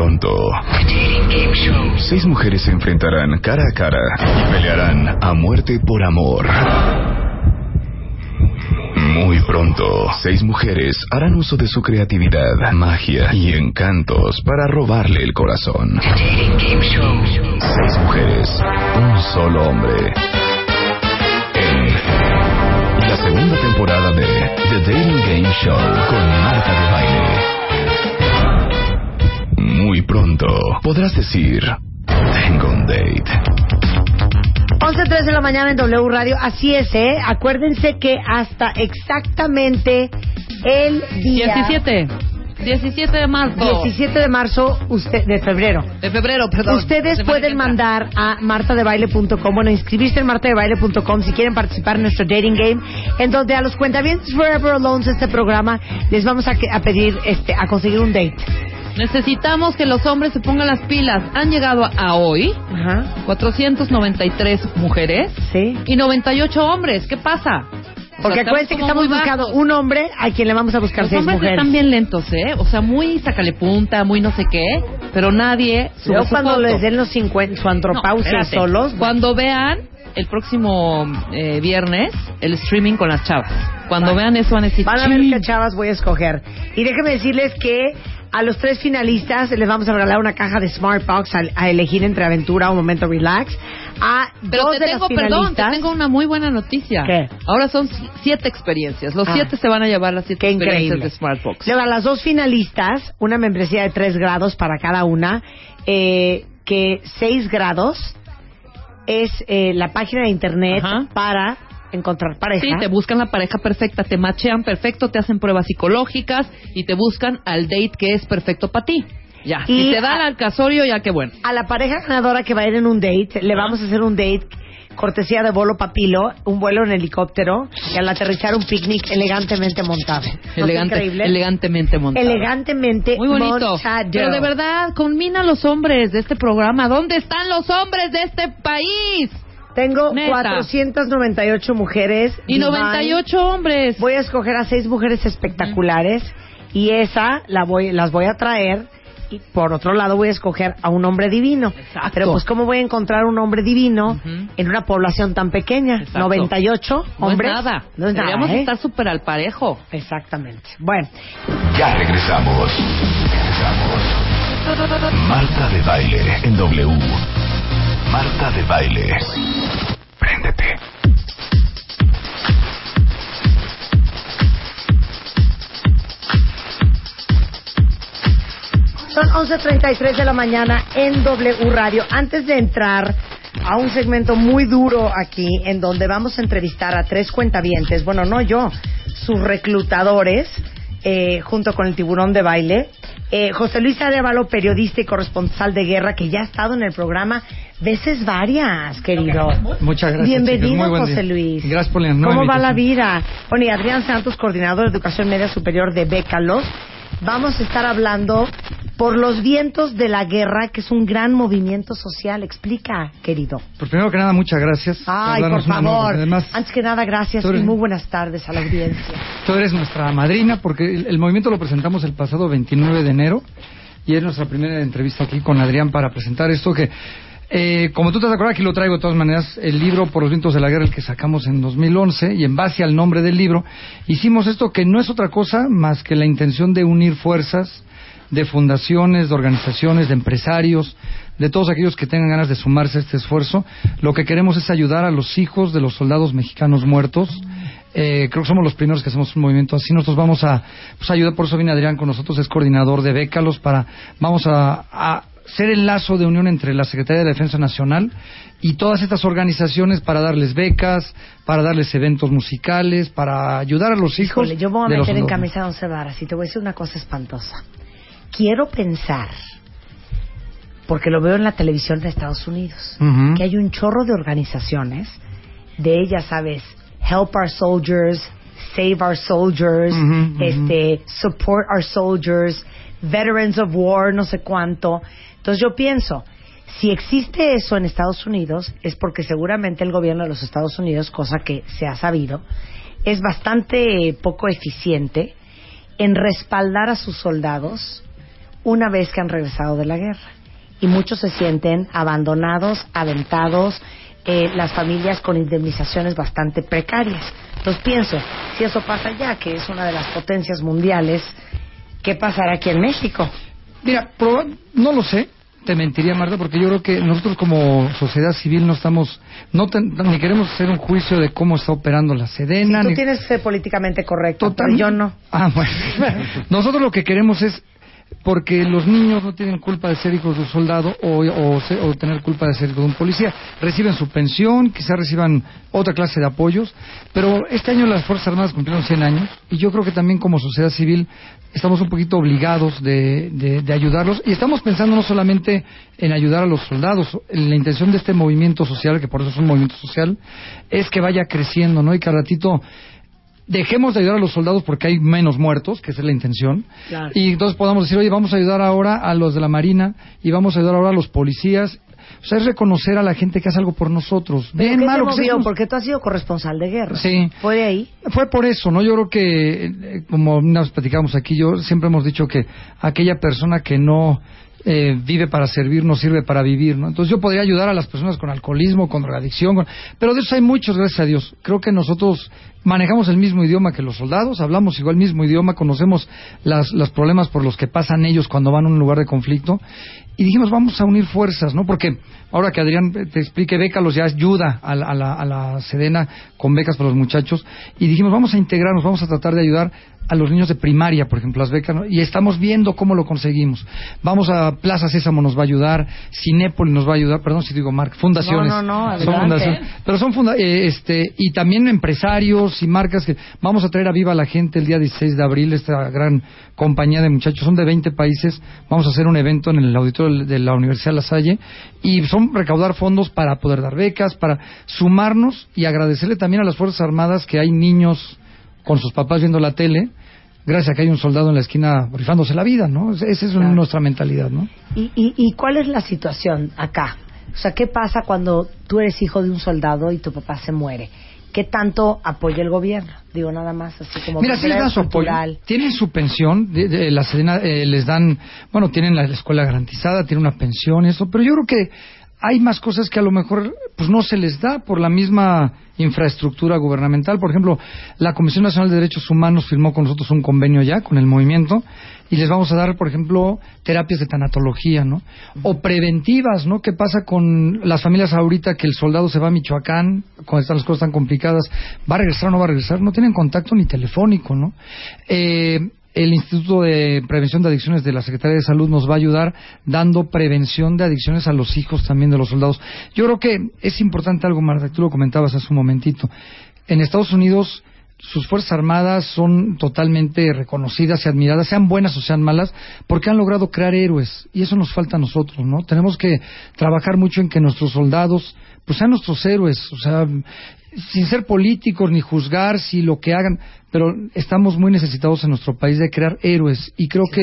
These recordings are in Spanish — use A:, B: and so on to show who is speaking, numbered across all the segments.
A: Pronto, seis mujeres se enfrentarán cara a cara y pelearán a muerte por amor. Muy pronto, seis mujeres harán uso de su creatividad, magia y encantos para robarle el corazón. Seis mujeres, un solo hombre. En la segunda temporada de The Dating Game Show con Marta de Baile. Muy pronto podrás decir, tengo un date.
B: 11.03 de la mañana en W Radio. Así es, ¿eh? Acuérdense que hasta exactamente el día...
C: 17. 17 de marzo.
B: 17 de marzo usted, de febrero.
C: De febrero, perdón.
B: Ustedes pueden mandar a martadebaile.com, bueno, inscribirse en martadebaile.com si quieren participar en nuestro dating game, en donde a los cuentavientes Forever Alone de este programa les vamos a pedir este, a conseguir un date.
C: Necesitamos que los hombres se pongan las pilas. Han llegado a, hoy
B: Ajá.
C: 493 mujeres
B: Sí.
C: y 98 hombres. ¿Qué pasa? O
B: Porque
C: sea,
B: acuérdense que estamos buscando
C: bajos.
B: un hombre a quien le vamos a buscar
C: Los
B: seis
C: hombres
B: mujeres.
C: están bien lentos, ¿eh? O sea, muy sacale punta, muy no sé qué, pero nadie sube su
B: cuando
C: foto.
B: les den los 50, su antropausia solos,
C: Cuando vean el próximo eh, viernes el streaming con las chavas. Cuando vean eso van a decir,
B: Van a ver qué chavas voy a escoger. Y déjenme decirles que a los tres finalistas les vamos a regalar una caja de Smart Box a, a elegir entre aventura o momento relax. A
C: Pero
B: dos
C: te
B: de
C: tengo,
B: las
C: perdón, te tengo una muy buena noticia.
B: ¿Qué?
C: Ahora son si- siete experiencias. Los
B: Ah.
C: siete se van a llevar las siete experiencias
B: increíble.
C: de Smartbox.
B: Luego a las dos finalistas, una membresía de tres grados para cada una, eh, que seis grados es eh, la página de internet
C: Ajá.
B: para encontrar pareja.
C: Sí, te buscan la pareja perfecta, te machean perfecto, te hacen pruebas psicológicas y te buscan al date que es perfecto para ti. Ya,
B: Y
C: si te dan
B: a-
C: al casorio, ya que bueno.
B: A la pareja ganadora que va a ir en un date, le vamos a hacer un date cortesía de bolo papilo, un vuelo en helicóptero y al aterrizar un picnic elegantemente montado. ¿No
C: Elegante,
B: increíble?
C: elegantemente montado.
B: Elegantemente
C: Muy bonito.
B: montado.
C: Pero de verdad, conmina a los hombres de este programa. ¿Dónde están los hombres de este país?
B: Tengo
C: Neta.
B: 498 mujeres.
C: Y
B: divine.
C: 98 hombres.
B: Voy a escoger a seis mujeres espectaculares y esa la voy, las voy a traer. Y por otro lado voy a escoger a un hombre divino.
C: Exacto.
B: Pero pues cómo voy a encontrar un hombre divino en una población tan pequeña,
C: Exacto.
B: 98
C: No es
B: hombres.
C: nada.
B: No es nada,
C: Deberíamos
B: ¿eh?
C: estar súper al parejo.
B: Exactamente. Bueno,
A: Ya regresamos. Regresamos. Marta de Baile en W. Marta de Baile. Préndete.
B: son 11.33 de la mañana en W Radio. Antes de entrar a un segmento muy duro aquí, en donde vamos a entrevistar a tres cuentavientes, bueno, no yo, sus reclutadores, eh, junto con el tiburón de baile. Eh, José Luis Arevalo, periodista y corresponsal de guerra, que ya ha estado en el programa veces varias, querido.
D: Muchas gracias.
B: Bienvenido,
D: chicas. Muy buen
B: José
D: día.
B: Luis.
D: Gracias por la
B: ¿Cómo va la vida? Bueno, y Adrián Santos, coordinador de Educación Media Superior de Bécalos. Vamos a estar hablando por los vientos de la guerra, que es un gran movimiento social. Explica, querido.
D: Pues primero que nada, muchas gracias.
B: Ay, por favor.
D: Además,
B: Antes que nada, gracias y muy buenas tardes a la audiencia.
D: tú eres nuestra madrina porque el, el movimiento lo presentamos el pasado 29 de enero y es nuestra primera entrevista aquí con Adrián para presentar esto que, eh, como tú te acuerdas, aquí lo traigo de todas maneras, el libro Por los vientos de la guerra, el que sacamos en 2011 y en base al nombre del libro, hicimos esto que no es otra cosa más que la intención de unir fuerzas de fundaciones, de organizaciones, de empresarios, de todos aquellos que tengan ganas de sumarse a este esfuerzo. Lo que queremos es ayudar a los hijos de los soldados mexicanos muertos. Eh, creo que somos los primeros que hacemos un movimiento así. Nosotros vamos a pues, ayudar, por eso viene Adrián con nosotros, es coordinador de Bécalos, para, vamos a, a ser el lazo de unión entre la Secretaría de Defensa Nacional y todas estas organizaciones para darles becas, para darles eventos musicales, para ayudar a los hijos.
B: Híjole, yo voy a
D: los
B: meter en camisa de once varas y te voy a decir una cosa espantosa. quiero pensar, porque lo veo en la televisión de Estados Unidos, que hay un chorro de organizaciones de ellas, sabes, help our soldiers, save our soldiers, este, support our soldiers, veterans of war, no sé cuánto. Entonces yo pienso, si existe eso en Estados Unidos, es porque seguramente el gobierno de los Estados Unidos, cosa que se ha sabido, es bastante poco eficiente en respaldar a sus soldados una vez que han regresado de la guerra. Y muchos se sienten abandonados, aventados, eh, las familias con indemnizaciones bastante precarias. Entonces pienso, si eso pasa allá, que es una de las potencias mundiales, ¿qué pasará aquí en México?
D: Mira, proba- no lo sé, te mentiría Marta, porque yo creo que nosotros como sociedad civil no estamos, no ten- ni queremos hacer un juicio de cómo está operando la Sedena.
B: Tú
D: ni-
B: tienes que ser políticamente correcto,
D: Total-
B: yo no.
D: Ah, bueno. Nosotros lo que queremos es porque los niños no tienen culpa de ser hijos de un soldado o, o o tener culpa de ser hijos de un policía. Reciben su pensión, quizás reciban otra clase de apoyos, pero este año las Fuerzas Armadas cumplieron 100 años y yo creo que también como sociedad civil estamos un poquito obligados de, de- de ayudarlos y estamos pensando no solamente en ayudar a los soldados, la intención de este movimiento social, que por eso es un movimiento social, es que vaya creciendo, ¿no? Y que al ratito dejemos de ayudar a los soldados porque hay menos muertos, que esa es la intención,
B: Claro.
D: y entonces podamos decir, oye, vamos a ayudar ahora a los de la Marina y vamos a ayudar ahora a los policías. O sea, es reconocer a la gente que hace algo por nosotros.
B: ¿Pero
D: Bien,
B: qué
D: malo,
B: te movió? Porque tú has sido corresponsal de guerra.
D: Sí.
B: ¿Fue de ahí?
D: Fue por eso, ¿no? Yo creo que, eh, como nos platicamos aquí, yo siempre hemos dicho que aquella persona que no eh, vive para servir no sirve para vivir, ¿no? Entonces yo podría ayudar a las personas con alcoholismo, con drogadicción, con- pero de eso hay muchos, gracias a Dios. Creo que nosotros manejamos el mismo idioma que los soldados, hablamos igual el mismo idioma, conocemos las, los problemas por los que pasan ellos cuando van a un lugar de conflicto y dijimos vamos a unir fuerzas, ¿no? Porque ahora que Adrián te explique, Bécalos ya ayuda a la, a la, a la Sedena con becas para los muchachos y dijimos vamos a integrarnos, vamos a tratar de ayudar a los niños de primaria, por ejemplo, las becas, ¿no? y estamos viendo cómo lo conseguimos. Vamos a Plaza Sésamo nos va a ayudar, Cinépoli nos va a ayudar, perdón si digo Marc, fundaciones.
B: No, no, no,
D: Son
B: adelante.
D: fundaciones. Pero son funda eh, este y también empresarios y marcas que vamos a traer a Viva la Gente el día 16 de abril esta gran compañía de muchachos son de 20 países vamos a hacer un evento en el auditorio de la Universidad La Salle y son recaudar fondos para poder dar becas para sumarnos y agradecerle también a las fuerzas armadas que hay niños con sus papás viendo la tele gracias a que hay un soldado en la esquina rifándose la vida no esa es
B: Claro.
D: nuestra mentalidad no
B: ¿Y, y, ¿Y cuál es la situación acá? O sea, ¿qué pasa cuando tú eres hijo de un soldado y tu papá se muere? ¿Qué tanto apoya el gobierno? Digo, nada más así como...
D: Mira, sí les dan su apoyo. Tienen su pensión, de, de- la eh, les dan, bueno, tienen la escuela garantizada, tienen una pensión, eso, pero yo creo que hay más cosas que a lo mejor pues no se les da por la misma infraestructura gubernamental. Por ejemplo, la Comisión Nacional de Derechos Humanos firmó con nosotros un convenio ya con el movimiento y les vamos a dar, por ejemplo, terapias de tanatología, ¿no? O preventivas, ¿no? ¿Qué pasa con las familias ahorita que el soldado se va a Michoacán, cuando están las cosas tan complicadas? ¿Va a regresar o no va a regresar? No tienen contacto ni telefónico, ¿no? Eh, el Instituto de Prevención de Adicciones de la Secretaría de Salud nos va a ayudar dando prevención de adicciones a los hijos también de los soldados. Yo creo que es importante algo, Marta, tú lo comentabas hace un momentito. En Estados Unidos sus Fuerzas Armadas son totalmente reconocidas y admiradas, sean buenas o sean malas, porque han logrado crear héroes. Y eso nos falta a nosotros, ¿no? Tenemos que trabajar mucho en que nuestros soldados, pues sean nuestros héroes, o sea, sin ser políticos ni juzgar si lo que hagan, pero estamos muy necesitados en nuestro país de crear héroes. Y creo que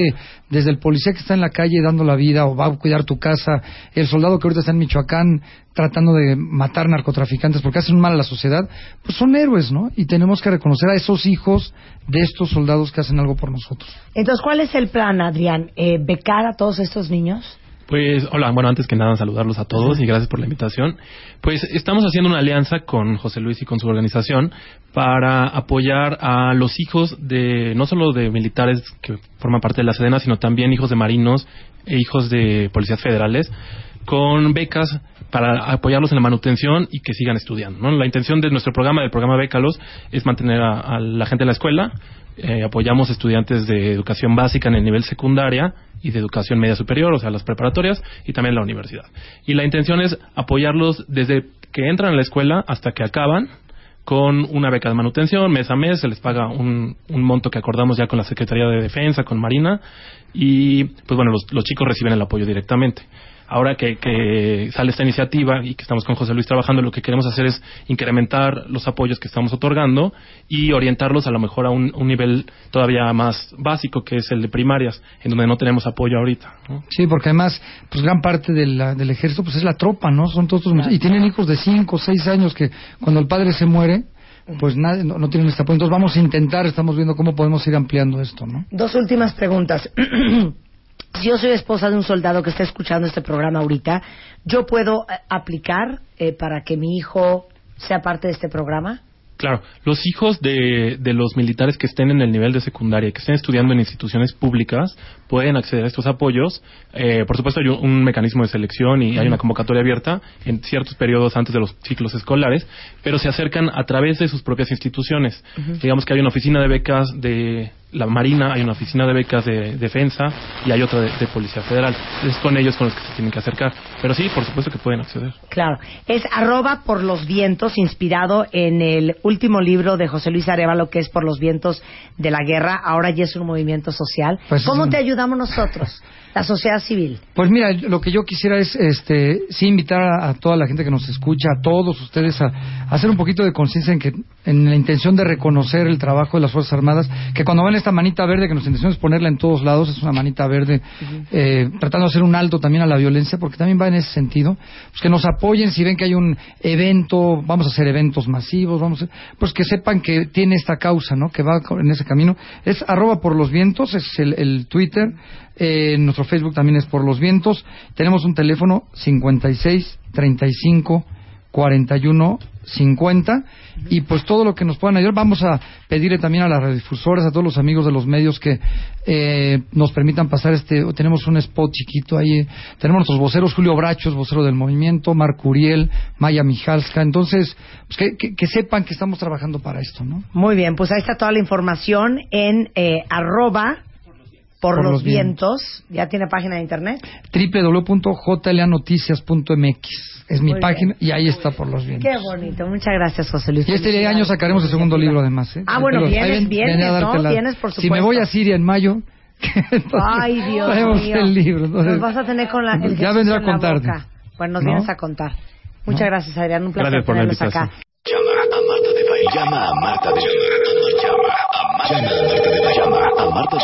D: desde el policía que está en la calle dando la vida o va a cuidar tu casa, el soldado que ahorita está en Michoacán tratando de matar narcotraficantes porque hacen un mal a la sociedad, pues son héroes, ¿no? Y tenemos que reconocer a esos hijos de estos soldados que hacen algo por nosotros.
B: Entonces, ¿cuál es el plan, Adrián? Eh, ¿Becar a todos estos niños?
E: Pues, hola, bueno, antes que nada saludarlos a todos y gracias por la invitación. Pues estamos haciendo una alianza con José Luis y con su organización para apoyar a los hijos de, no solo de militares que forman parte de la Sedena, sino también hijos de marinos e hijos de policías federales con becas para apoyarlos en la manutención y que sigan estudiando. ¿no? La intención de nuestro programa, del programa Bécalos, es mantener a, la gente en la escuela. Eh, apoyamos estudiantes de educación básica en el nivel secundaria y de educación media superior, o sea, las preparatorias y también la universidad. Y la intención es apoyarlos desde que entran a la escuela hasta que acaban con una beca de manutención, mes a mes, se les paga un, un monto que acordamos ya con la Secretaría de Defensa, con Marina, y pues bueno, los chicos reciben el apoyo directamente. Ahora que, que, sale esta iniciativa y que estamos con José Luis trabajando, lo que queremos hacer es incrementar los apoyos que estamos otorgando y orientarlos a lo mejor a un, un nivel todavía más básico, que es el de primarias, en donde no tenemos apoyo ahorita. ¿no?
D: Sí, porque además, pues gran parte de la, del ejército pues es la tropa, ¿no? Son todos estos- y tienen hijos de 5 o 6 años que cuando el padre se muere, pues nadie, no, no tienen este apoyo. Entonces vamos a intentar, estamos viendo cómo podemos ir ampliando esto, ¿no?
B: Dos últimas preguntas. si yo soy esposa de un soldado que está escuchando este programa ahorita, ¿yo puedo eh, aplicar eh, para que mi hijo sea parte de este programa?
E: Claro, los hijos de, de los militares que estén en el nivel de secundaria, que estén estudiando en instituciones públicas, pueden acceder a estos apoyos. Eh, por supuesto, hay un, un mecanismo de selección y hay una convocatoria abierta en ciertos periodos antes de los ciclos escolares, pero se acercan a través de sus propias instituciones. Digamos que hay una oficina de becas de la Marina, hay una oficina de becas de defensa y hay otra de, de Policía Federal. Es con ellos con los que se tienen que acercar. Pero sí, por supuesto que pueden acceder.
B: Claro, es arroba por los vientos, inspirado en el último libro de José Luis Arevalo, que es Por los vientos de la guerra. Ahora ya es un movimiento social.
D: Pues
B: ¿Cómo
D: un-
B: te ayudamos nosotros, la sociedad civil?
D: Pues mira, lo que yo quisiera es, este, sí invitar a, a toda la gente que nos escucha, a todos ustedes, a, a hacer un poquito de conciencia en que, en la intención de reconocer el trabajo de las Fuerzas Armadas, que cuando ven esta manita verde, que nuestra intención es ponerla en todos lados, es una manita verde, eh, tratando de hacer un alto también a la violencia, porque también va en ese sentido, pues que nos apoyen si ven que hay un evento, vamos a hacer eventos masivos, vamos a, pues que sepan que tiene esta causa, ¿no? Que va en ese camino. Es arroba por los vientos, es el, el Twitter, eh, nuestro Facebook también es por los vientos. Tenemos un teléfono 56 35 41 50 y pues todo lo que nos puedan ayudar vamos a pedirle también a las radiodifusoras a todos los amigos de los medios que eh, nos permitan pasar este tenemos un spot chiquito ahí. Tenemos nuestros voceros Julio Brachos vocero del movimiento Marco Uriel Maya Mijalska. Entonces pues que, que- que sepan que estamos trabajando para esto ¿no?
B: Muy bien, pues ahí está toda la información en eh, arroba por, los, vientos. ¿Ya tiene página de internet?
D: www.jlanoticias.mx es mi
B: Muy
D: página y ahí está por los vientos
B: Qué bonito. Muchas gracias, José Luis.
D: Y este año sacaremos el segundo libro además. ¿eh?
B: Ah, bueno, vienes,
D: ven-
B: vienes, ¿no?
D: la-
B: Vienes, por
D: Si me
B: supuesto.
D: voy a Siria en mayo, entonces
B: Ay, Dios
D: traemos
B: mío.
D: el libro. entonces-
B: Nos vas a tener con la, el
D: ya vendrá a
B: boca. Bueno, nos
D: ¿No?
B: vienes a contar. Muchas
D: ¿No?
B: gracias, Adrián. Un placer
E: Gracias por
B: tenerlos acá.
A: Llama a Marta de Baile. Llama a Marta de Llama a Marta de Llama a Marta de